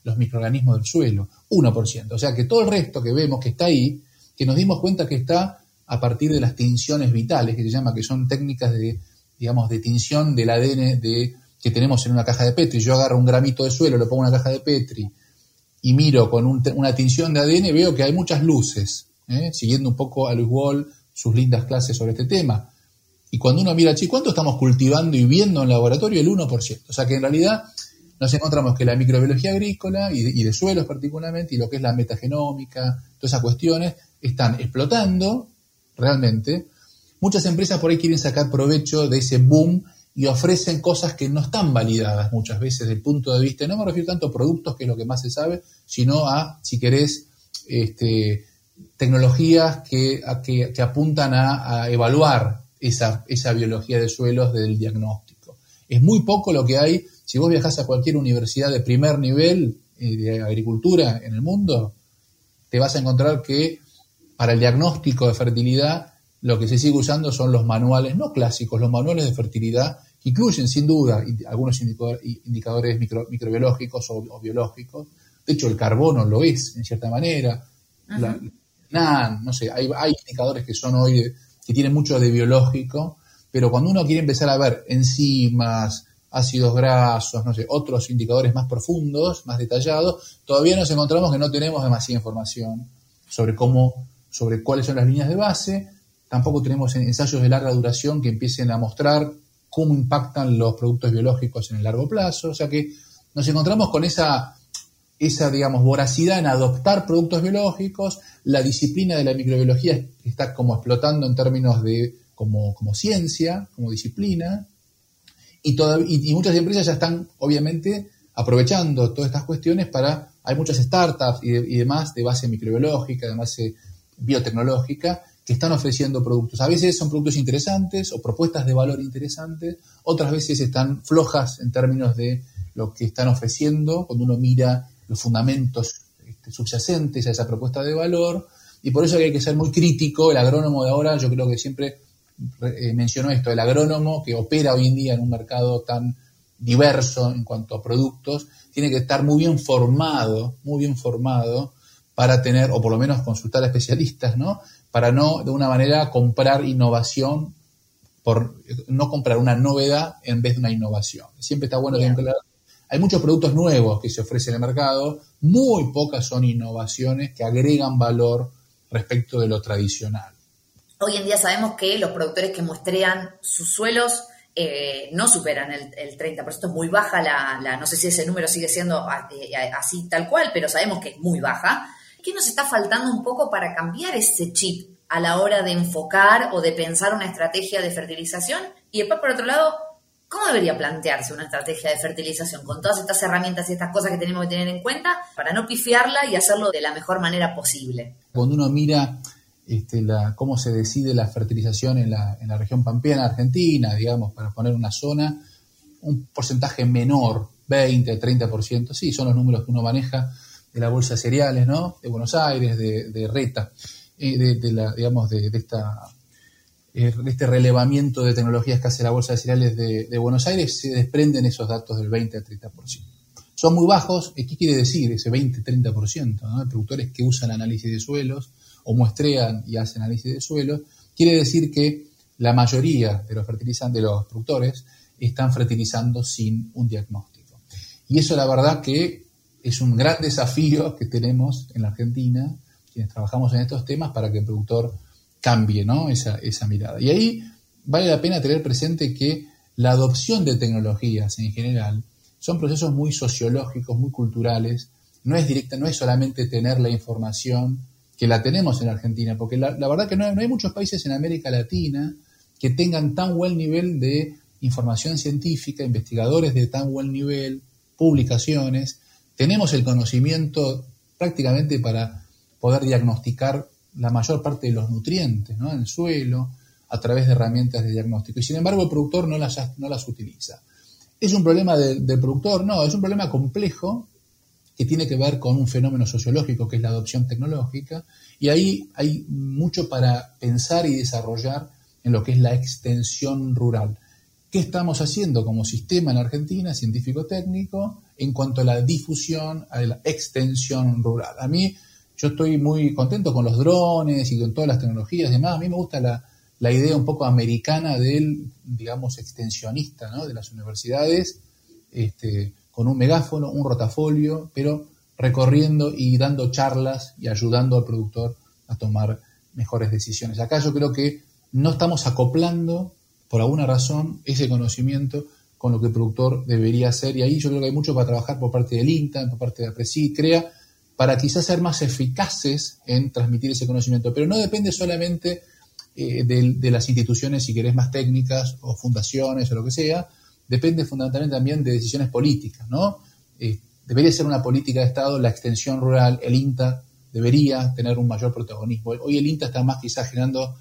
los microorganismos del suelo, 1%. O sea que todo el resto que vemos que está ahí, que nos dimos cuenta que está a partir de las tinciones vitales, que se llama, que son técnicas de digamos, de tinción del ADN de, que tenemos en una caja de Petri. Yo agarro un gramito de suelo, lo pongo en una caja de Petri y miro con una tinción de ADN, veo que hay muchas luces, ¿eh? siguiendo un poco a Luis Wall, sus lindas clases sobre este tema. Y cuando uno mira, ¿cuánto estamos cultivando y viendo en laboratorio? El 1%. O sea que en realidad nos encontramos que la microbiología agrícola y de, suelos particularmente, y lo que es la metagenómica, todas esas cuestiones, están explotando realmente Muchas empresas por ahí quieren sacar provecho de ese boom y ofrecen cosas que no están validadas muchas veces desde el punto de vista, no me refiero tanto a productos, que es lo que más se sabe, sino a, si querés, este, tecnologías que, apuntan a, evaluar esa, esa, biología de suelos del diagnóstico. Es muy poco lo que hay, si vos viajás a cualquier universidad de primer nivel eh, de agricultura en el mundo, te vas a encontrar que para el diagnóstico de fertilidad lo que se sigue usando son los manuales, no clásicos, los manuales de fertilidad, que incluyen sin duda algunos indicadores microbiológicos o, biológicos. De hecho, el carbono lo es, en cierta manera. no sé, hay, indicadores que son hoy, que tienen mucho de biológico, pero cuando uno quiere empezar a ver enzimas, ácidos grasos, no sé, otros indicadores más profundos, más detallados, todavía nos encontramos que no tenemos demasiada información sobre cómo, sobre cuáles son las líneas de base, Tampoco tenemos ensayos de larga duración que empiecen a mostrar cómo impactan los productos biológicos en el largo plazo. O sea que nos encontramos con esa, esa, digamos, voracidad en adoptar productos biológicos, la disciplina de la microbiología está como explotando en términos de como, como ciencia, como disciplina, y, muchas empresas ya están, obviamente, aprovechando todas estas cuestiones para, hay muchas startups y, y demás de base microbiológica, de base biotecnológica, que están ofreciendo productos. A veces son productos interesantes o propuestas de valor interesantes, otras veces están flojas en términos de lo que están ofreciendo, cuando uno mira los fundamentos este, subyacentes a esa propuesta de valor, y por eso hay que ser muy crítico, el agrónomo de ahora, yo creo que siempre eh, mencionó esto, el agrónomo que opera hoy en día en un mercado tan diverso en cuanto a productos, tiene que estar muy bien formado, muy bien formado para tener, o por lo menos consultar a especialistas, ¿no? para no de una manera comprar innovación, por no comprar una novedad en vez de una innovación. Siempre está bueno que hay muchos productos nuevos que se ofrecen en el mercado, muy pocas son innovaciones que agregan valor respecto de lo tradicional. Hoy en día sabemos que los productores que muestrean sus suelos eh, no superan el, 30%, es muy baja la, no sé si ese número sigue siendo eh, así tal cual, pero sabemos que es muy baja. ¿Qué nos está faltando un poco para cambiar ese chip a la hora de enfocar o de pensar una estrategia de fertilización? Y después, por otro lado, ¿cómo debería plantearse una estrategia de fertilización con todas estas herramientas y estas cosas que tenemos que tener en cuenta para no pifiarla y hacerlo de la mejor manera posible? Cuando uno mira este, cómo se decide la fertilización en la, región pampeana argentina, digamos, para poner una zona, un porcentaje menor, 20, 30%, sí, son los números que uno maneja de la Bolsa de Cereales, ¿no? De Buenos Aires, de, Reta, de, la, digamos, de, esta, eh, este relevamiento de tecnologías que hace la Bolsa de Cereales de, Buenos Aires, se desprenden esos datos del 20 al 30%. Son muy bajos, ¿qué quiere decir ese 20-30%? ¿no? Productores que usan análisis de suelos o muestrean y hacen análisis de suelos, quiere decir que la mayoría de los fertilizantes, de los productores, están fertilizando sin un diagnóstico. Y eso la verdad que es un gran desafío que tenemos en la Argentina, quienes trabajamos en estos temas, para que el productor cambie ¿no? esa, esa mirada. Y ahí vale la pena tener presente que la adopción de tecnologías en general son procesos muy sociológicos, muy culturales. No es directa, no es solamente tener la información que la tenemos en Argentina, porque la, verdad que no, no, hay muchos países en América Latina que tengan tan buen nivel de información científica, investigadores de tan buen nivel, publicaciones, tenemos el conocimiento prácticamente para poder diagnosticar la mayor parte de los nutrientes en el suelo a través de herramientas de diagnóstico. Y sin embargo el productor no las, no las utiliza. ¿Es un problema del productor? No, es un problema complejo que tiene que ver con un fenómeno sociológico que es la adopción tecnológica. Y ahí hay mucho para pensar y desarrollar en lo que es la extensión rural. ¿Qué estamos haciendo como sistema en Argentina, científico-técnico, en cuanto a la difusión, a la extensión rural? A mí, yo estoy muy contento con los drones y con todas las tecnologías y demás. A mí me gusta la, idea un poco americana del, digamos, extensionista ¿no? de las universidades, este, con un megáfono, un rotafolio, pero recorriendo y dando charlas y ayudando al productor a tomar mejores decisiones. Acá yo creo que no estamos acoplando por alguna razón ese conocimiento con lo que el productor debería hacer. Y ahí yo creo que hay mucho para trabajar por parte del INTA, por parte de APRESI, CREA, para quizás ser más eficaces en transmitir ese conocimiento. Pero no depende solamente eh, de, las instituciones, si querés, más técnicas o fundaciones o lo que sea, depende fundamentalmente también de decisiones políticas, ¿no? Eh, debería ser una política de Estado, la extensión rural, el INTA debería tener un mayor protagonismo. Hoy el INTA está más quizás generando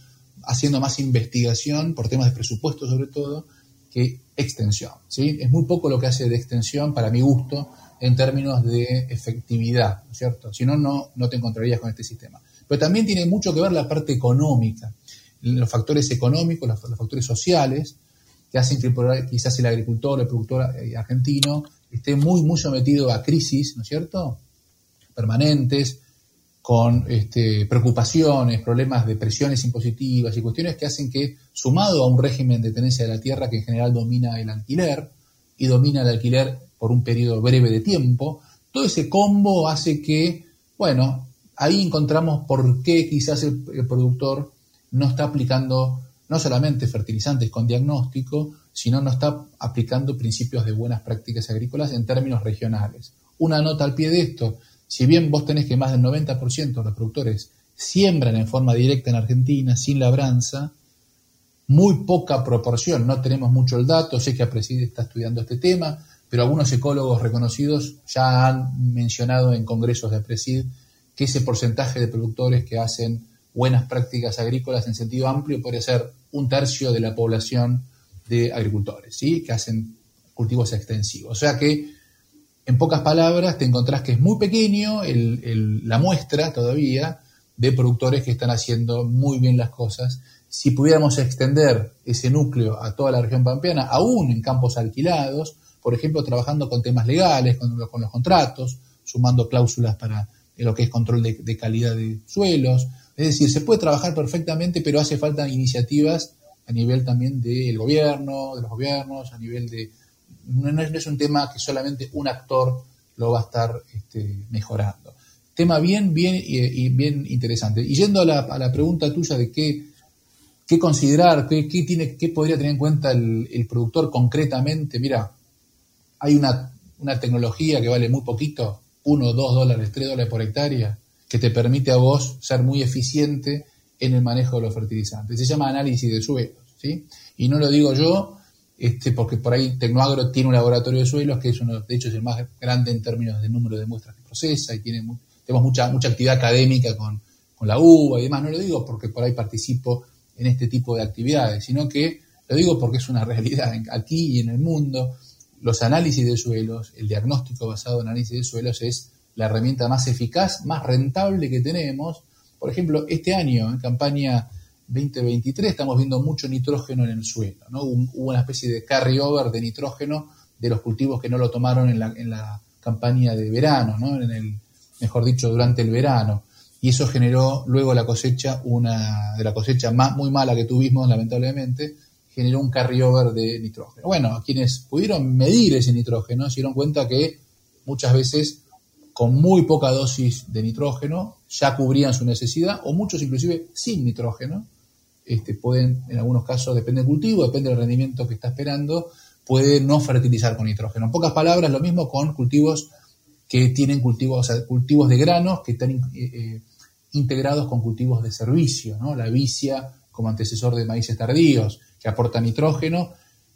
haciendo más investigación por temas de presupuesto sobre todo que extensión. ¿sí? Es muy poco lo que hace de extensión para mi gusto en términos de efectividad, ¿no es cierto? Si no, no te encontrarías con este sistema. Pero también tiene mucho que ver la parte económica, los factores económicos, los, factores sociales, que hacen que quizás el agricultor, el productor eh, argentino esté muy, muy sometido a crisis, ¿no es cierto? Permanentes, con este, preocupaciones, problemas de presiones impositivas y cuestiones que hacen que, sumado a un régimen de tenencia de la tierra que en general domina el alquiler y domina el alquiler por un periodo breve de tiempo, todo ese combo hace que, bueno, ahí encontramos por qué quizás el, productor no está aplicando no solamente fertilizantes con diagnóstico, sino no está aplicando principios de buenas prácticas agrícolas en términos regionales una nota al pie de esto. Si bien vos tenés que más del 90% de los productores siembran en forma directa en Argentina, sin labranza, muy poca proporción, no tenemos mucho el dato, sé que Apreside está estudiando este tema, pero algunos ecólogos reconocidos ya han mencionado en congresos de Apresid que ese porcentaje de productores que hacen buenas prácticas agrícolas en sentido amplio puede ser un tercio de la población de agricultores, ¿sí? que hacen cultivos extensivos. O sea que, en pocas palabras, te encontrás que es muy pequeño la muestra todavía de productores que están haciendo muy bien las cosas. Si pudiéramos extender ese núcleo a toda la región pampeana, aún en campos alquilados, por ejemplo, trabajando con temas legales, con, los contratos, sumando cláusulas para lo que es control de calidad de suelos, es decir, se puede trabajar perfectamente, pero hace falta iniciativas a nivel también del gobierno, de los gobiernos, a nivel de... No, es un tema que solamente un actor lo va a estar este, mejorando. Tema bien, bien y, bien interesante. Y yendo a la, pregunta tuya de qué, qué considerar, qué, tiene, qué podría tener en cuenta el, productor concretamente, mira, hay una, tecnología que vale muy poquito, uno, dos dólares, tres dólares por hectárea, que te permite a vos ser muy eficiente en el manejo de los fertilizantes. Se llama análisis de suelos, ¿sí? Y no lo digo yo, este, porque por ahí Tecnoagro tiene un laboratorio de suelos que es uno, de hecho, es el más grande en términos de número de muestras que procesa y tiene tenemos mucha, mucha actividad académica con, con la UBA y demás. No lo digo porque por ahí participo en este tipo de actividades, sino que lo digo porque es una realidad aquí y en el mundo. Los análisis de suelos, el diagnóstico basado en análisis de suelos es la herramienta más eficaz, más rentable que tenemos. Por ejemplo, este año, en campaña 2023, estamos viendo mucho nitrógeno en el suelo. ¿no? Hubo una especie de carry-over de nitrógeno de los cultivos que no lo tomaron en la, en la campaña de verano, ¿no? en el, mejor dicho, durante el verano. Y eso generó luego la cosecha, una de la cosecha más, muy mala que tuvimos, lamentablemente, generó un carry-over de nitrógeno. Bueno, quienes pudieron medir ese nitrógeno se dieron cuenta que muchas veces con muy poca dosis de nitrógeno ya cubrían su necesidad, o muchos inclusive sin nitrógeno, este, pueden, en algunos casos, depende del cultivo, depende del rendimiento que está esperando, puede no fertilizar con nitrógeno. En pocas palabras, lo mismo con cultivos que tienen cultivos, cultivos de granos que están eh, eh, integrados con cultivos de servicio, ¿no? la vicia como antecesor de maíces tardíos, que aporta nitrógeno.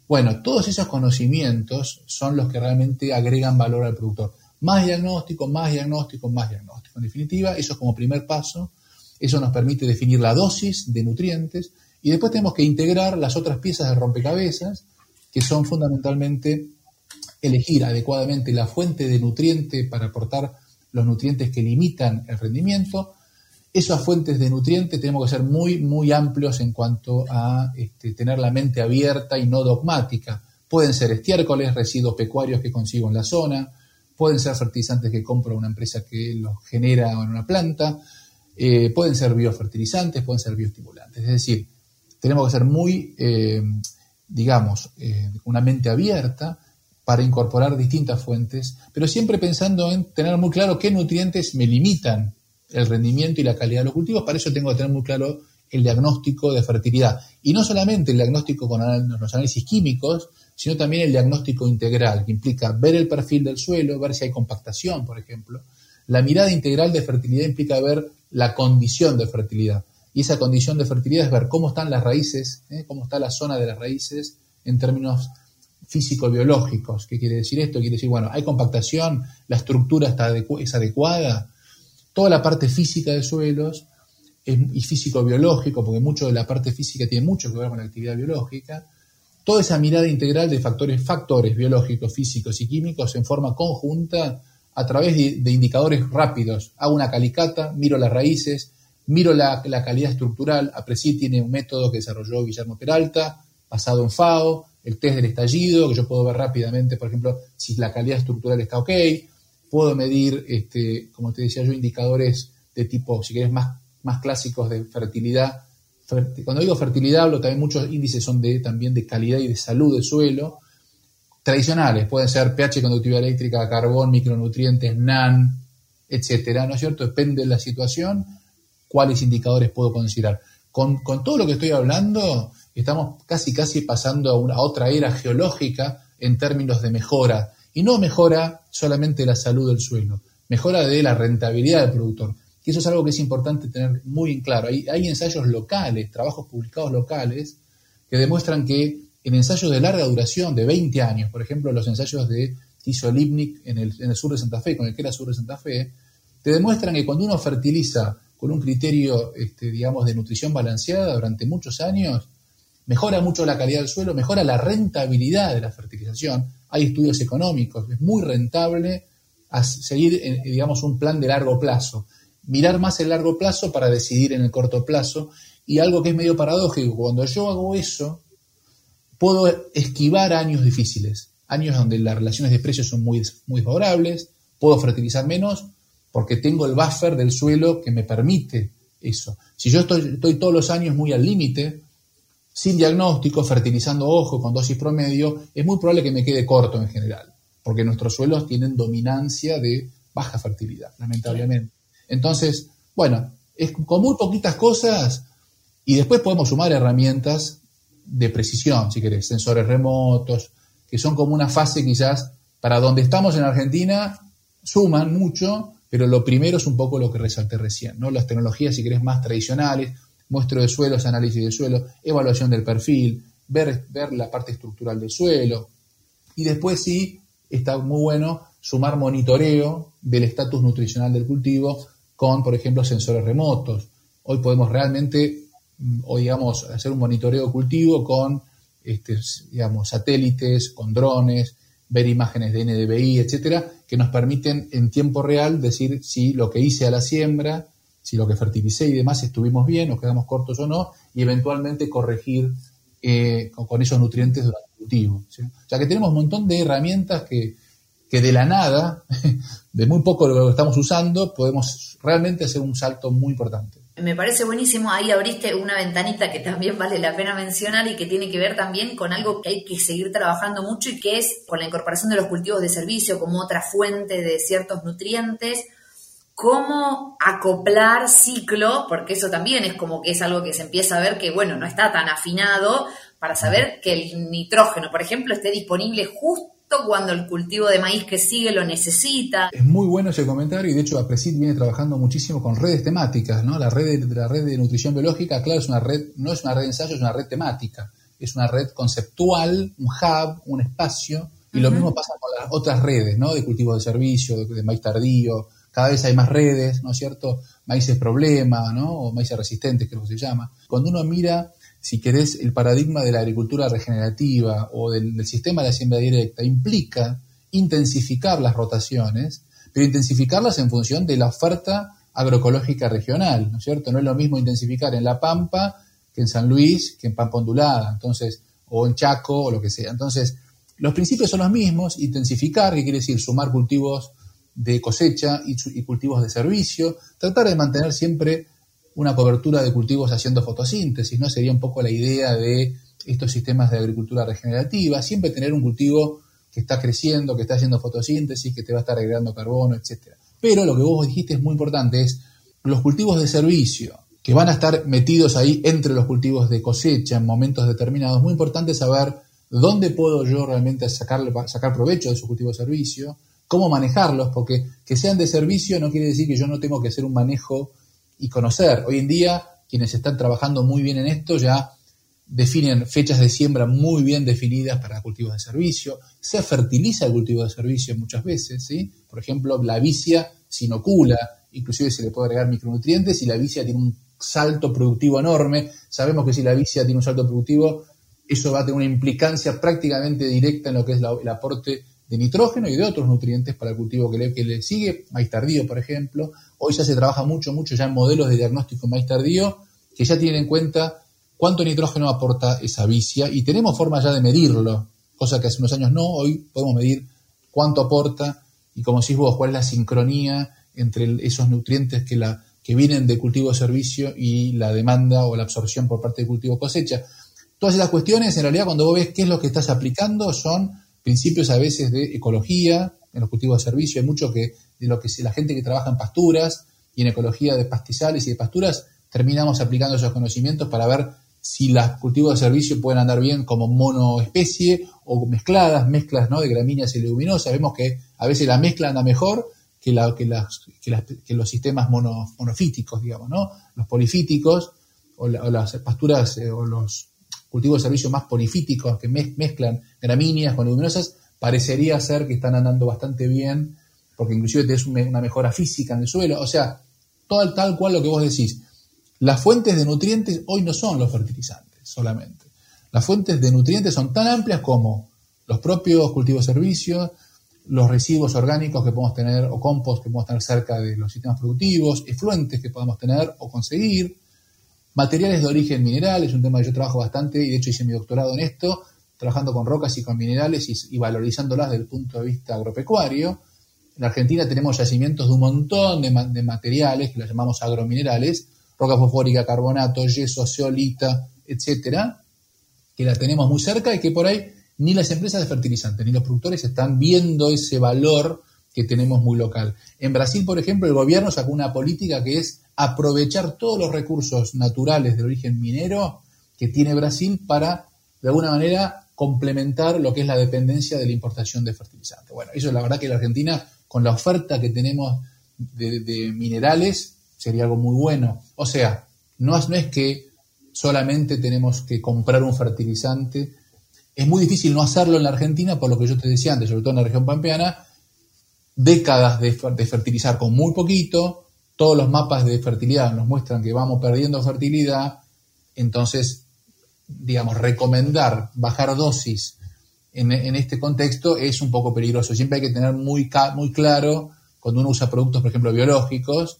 Bueno, todos esos conocimientos son los que realmente agregan valor al productor. Más diagnóstico, más diagnóstico, más diagnóstico. En definitiva, eso es como primer paso. Eso nos permite definir la dosis de nutrientes y después tenemos que integrar las otras piezas de rompecabezas, que son fundamentalmente elegir adecuadamente la fuente de nutriente para aportar los nutrientes que limitan el rendimiento. Esas fuentes de nutrientes tenemos que ser muy, muy amplios en cuanto a este, tener la mente abierta y no dogmática. Pueden ser estiércoles, residuos pecuarios que consigo en la zona, pueden ser fertilizantes que compra una empresa que los genera en una planta, eh, pueden ser biofertilizantes, pueden ser bioestimulantes. Es decir, tenemos que ser muy, eh, digamos, eh, una mente abierta para incorporar distintas fuentes, pero siempre pensando en tener muy claro qué nutrientes me limitan el rendimiento y la calidad de los cultivos. Para eso tengo que tener muy claro el diagnóstico de fertilidad. Y no solamente el diagnóstico con los análisis químicos, sino también el diagnóstico integral, que implica ver el perfil del suelo, ver si hay compactación, por ejemplo. La mirada integral de fertilidad implica ver la condición de fertilidad. Y esa condición de fertilidad es ver cómo están las raíces, ¿eh? cómo está la zona de las raíces en términos físico-biológicos. ¿Qué quiere decir esto? Quiere decir, bueno, hay compactación, la estructura está es adecuada, toda la parte física de suelos y físico-biológico, porque mucho de la parte física tiene mucho que ver con la actividad biológica, toda esa mirada integral de factores, factores biológicos, físicos y químicos en forma conjunta a través de, indicadores rápidos. Hago una calicata, miro las raíces, miro la, calidad estructural. APRESI tiene un método que desarrolló Guillermo Peralta, basado en FAO, el test del estallido, que yo puedo ver rápidamente, por ejemplo, si la calidad estructural está ok. Puedo medir, este, como te decía yo, indicadores de tipo, si querés, más, más clásicos de fertilidad cuando digo fertilidad, hablo también muchos índices son de, también de calidad y de salud del suelo. Tradicionales, pueden ser pH, conductividad eléctrica, carbón, micronutrientes, NAN, etcétera, ¿no es cierto? Depende de la situación, cuáles indicadores puedo considerar. Con, todo lo que estoy hablando, estamos casi casi pasando a, una, otra era geológica en términos de mejora. Y no mejora solamente la salud del suelo, mejora de la rentabilidad del productor. Y eso es algo que es importante tener muy en claro. Hay, ensayos locales, trabajos publicados locales, que demuestran que en ensayos de larga duración, de 20 años, por ejemplo, los ensayos de hizo Lipnik en el, en el sur de Santa Fe, con el que era sur de Santa Fe, te demuestran que cuando uno fertiliza con un criterio, este, digamos, de nutrición balanceada durante muchos años, mejora mucho la calidad del suelo, mejora la rentabilidad de la fertilización. Hay estudios económicos, es muy rentable seguir, eh, digamos, un plan de largo plazo. Mirar más el largo plazo para decidir en el corto plazo. Y algo que es medio paradójico, cuando yo hago eso, puedo esquivar años difíciles, años donde las relaciones de precios son muy, muy favorables, puedo fertilizar menos porque tengo el buffer del suelo que me permite eso. Si yo estoy, estoy todos los años muy al límite, sin diagnóstico, fertilizando ojo con dosis promedio, es muy probable que me quede corto en general, porque nuestros suelos tienen dominancia de baja fertilidad, lamentablemente. Entonces, bueno, es con muy poquitas cosas y después podemos sumar herramientas de precisión, si querés, sensores remotos, que son como una fase quizás para donde estamos en Argentina, suman mucho, pero lo primero es un poco lo que resalté recién, ¿no? Las tecnologías, si querés, más tradicionales, muestro de suelos, análisis de suelo, evaluación del perfil, ver, ver la parte estructural del suelo. Y después sí, está muy bueno sumar monitoreo del estatus nutricional del cultivo con, por ejemplo, sensores remotos. Hoy podemos realmente, mm, o digamos, hacer un monitoreo cultivo con, este, digamos, satélites, con drones, ver imágenes de NDVI, etcétera, que nos permiten en tiempo real decir si lo que hice a la siembra si lo que fertilicé y demás estuvimos bien, o quedamos cortos o no, y eventualmente corregir eh, con, esos nutrientes durante el cultivo. O sea que tenemos un montón de herramientas que, que de la nada, de muy poco lo que estamos usando, podemos realmente hacer un salto muy importante. Me parece buenísimo, ahí abriste una ventanita que también vale la pena mencionar y que tiene que ver también con algo que hay que seguir trabajando mucho y que es con la incorporación de los cultivos de servicio como otra fuente de ciertos nutrientes cómo acoplar ciclo, porque eso también es como que es algo que se empieza a ver que, bueno, no está tan afinado para saber que el nitrógeno, por ejemplo, esté disponible justo cuando el cultivo de maíz que sigue lo necesita. Es muy bueno ese comentario y de hecho APRESID viene trabajando muchísimo con redes temáticas, ¿no? La red de, la red de nutrición biológica, claro, es una red, no es una red de ensayo, es una red temática, es una red conceptual, un hub, un espacio, y lo mismo pasa con las otras redes, ¿no? De cultivos de servicio, de, de maíz tardío, cada vez hay más redes, ¿no es cierto? Maíces problema, ¿no? O maíces resistentes, creo que se llama. Cuando uno mira, si querés, el paradigma de la agricultura regenerativa o del, sistema de la siembra directa, implica intensificar las rotaciones, pero intensificarlas en función de la oferta agroecológica regional, ¿no es cierto? No es lo mismo intensificar en La Pampa que en San Luis, que en Pampa Ondulada, entonces, o en Chaco, o lo que sea. Entonces, los principios son los mismos, intensificar, que quiere decir sumar cultivos de cosecha y, cultivos de servicio, tratar de mantener siempre una cobertura de cultivos haciendo fotosíntesis, ¿no? Sería un poco la idea de estos sistemas de agricultura regenerativa, siempre tener un cultivo que está creciendo, que está haciendo fotosíntesis, que te va a estar agregando carbono, etc. Pero lo que vos dijiste es muy importante, es los cultivos de servicio, que van a estar metidos ahí entre los cultivos de cosecha en momentos determinados, muy importante saber dónde puedo yo realmente sacar, sacar provecho de esos cultivos de servicio, cómo manejarlos, porque que sean de servicio no quiere decir que yo no tengo que hacer un manejo y conocer. Hoy en día, quienes están trabajando muy bien en esto ya definen fechas de siembra muy bien definidas para cultivos de servicio, se fertiliza el cultivo de servicio muchas veces, ¿sí? Por ejemplo, la vicia se inocula, inclusive se le puede agregar micronutrientes y la vicia tiene un salto productivo enorme. Sabemos que si la vicia tiene un salto productivo, eso va a tener una implicancia prácticamente directa en lo que es el aporte de nitrógeno y de otros nutrientes para el cultivo que le, que le sigue, maíz tardío, por ejemplo. Hoy ya se trabaja mucho, mucho ya en modelos de diagnóstico maíz tardío que ya tienen en cuenta cuánto nitrógeno aporta esa vicia y tenemos forma ya de medirlo, cosa que hace unos años no, hoy podemos medir cuánto aporta y como decís vos, cuál es la sincronía entre esos nutrientes que, la, que vienen de cultivo servicio y la demanda o la absorción por parte de cultivo cosecha. Todas esas cuestiones, en realidad, cuando vos ves qué es lo que estás aplicando, son principios a veces de ecología en los cultivos de servicio. Hay mucho que de lo que la gente que trabaja en pasturas y en ecología de pastizales y de pasturas terminamos aplicando esos conocimientos para ver si los cultivos de servicio pueden andar bien como monoespecie o mezcladas, mezclas ¿no? de gramíneas y leguminosas. Vemos que a veces la mezcla anda mejor que, la, que, las, que, los sistemas monofíticos, digamos, ¿no? Los polifíticos o, las pasturas eh, o los cultivos de servicio más polifíticos que mezclan gramíneas con leguminosas, parecería ser que están andando bastante bien, porque inclusive tenés una mejora física en el suelo. O sea, todo, tal cual lo que vos decís. Las fuentes de nutrientes hoy no son los fertilizantes solamente. Las fuentes de nutrientes son tan amplias como los propios cultivos de servicios, los residuos orgánicos que podemos tener o compost que podemos tener cerca de los sistemas productivos, efluentes que podemos tener o conseguir, materiales de origen mineral, es un tema que yo trabajo bastante y de hecho hice mi doctorado en esto, trabajando con rocas y con minerales y, valorizándolas desde el punto de vista agropecuario. En Argentina tenemos yacimientos de un montón de, materiales que los llamamos agrominerales, roca fosfórica, carbonato, yeso, zeolita, etcétera, que la tenemos muy cerca y que por ahí ni las empresas de fertilizantes ni los productores están viendo ese valor que tenemos muy local. En Brasil, por ejemplo, el gobierno sacó una política que es aprovechar todos los recursos naturales de origen minero que tiene Brasil para, de alguna manera, complementar lo que es la dependencia de la importación de fertilizantes. Bueno, eso es la verdad que la Argentina, con la oferta que tenemos de, minerales, sería algo muy bueno. O sea, no no es que solamente tenemos que comprar un fertilizante es muy difícil no hacerlo en la Argentina, por lo que yo te decía antes, sobre todo en la región pampeana, décadas de, fertilizar con muy poquito, todos los mapas de fertilidad nos muestran que vamos perdiendo fertilidad, entonces, digamos, recomendar bajar dosis en, este contexto es un poco peligroso. Siempre hay que tener muy, claro, cuando uno usa productos, por ejemplo, biológicos,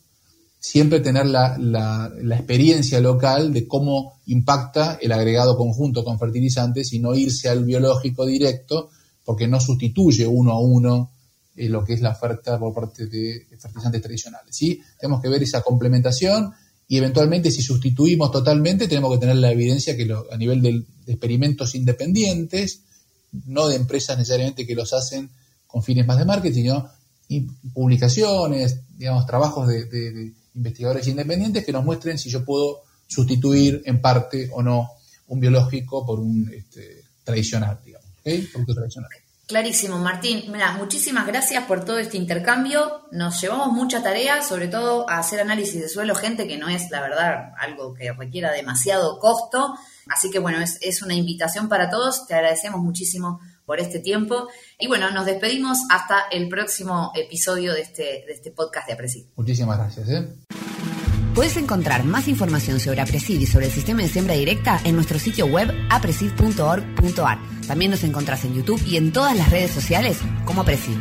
siempre tener la, experiencia local de cómo impacta el agregado conjunto con fertilizantes y no irse al biológico directo, porque no sustituye uno a uno eh, lo que es la oferta por parte de fertilizantes tradicionales. ¿sí? Tenemos que ver esa complementación y eventualmente si sustituimos totalmente tenemos que tener la evidencia que a nivel de, experimentos independientes, no de empresas necesariamente que los hacen con fines más de marketing, sino publicaciones, digamos, trabajos de investigadores independientes que nos muestren si yo puedo sustituir en parte o no un biológico por un este, tradicional, digamos, tradicional. Clarísimo, Martín. Mira, muchísimas gracias por todo este intercambio. Nos llevamos mucha tarea, sobre todo a hacer análisis de suelo, gente que no es, la verdad, algo que requiera demasiado costo. Así que bueno, es, una invitación para todos. Te agradecemos muchísimo por este tiempo. Y bueno, nos despedimos hasta el próximo episodio de este, de este podcast de Apresid. Muchísimas gracias. ¿eh? Puedes encontrar más información sobre Apresid y sobre el sistema de siembra directa en nuestro sitio web apresid.org.ar. También nos encontrás en YouTube y en todas las redes sociales como Apresid.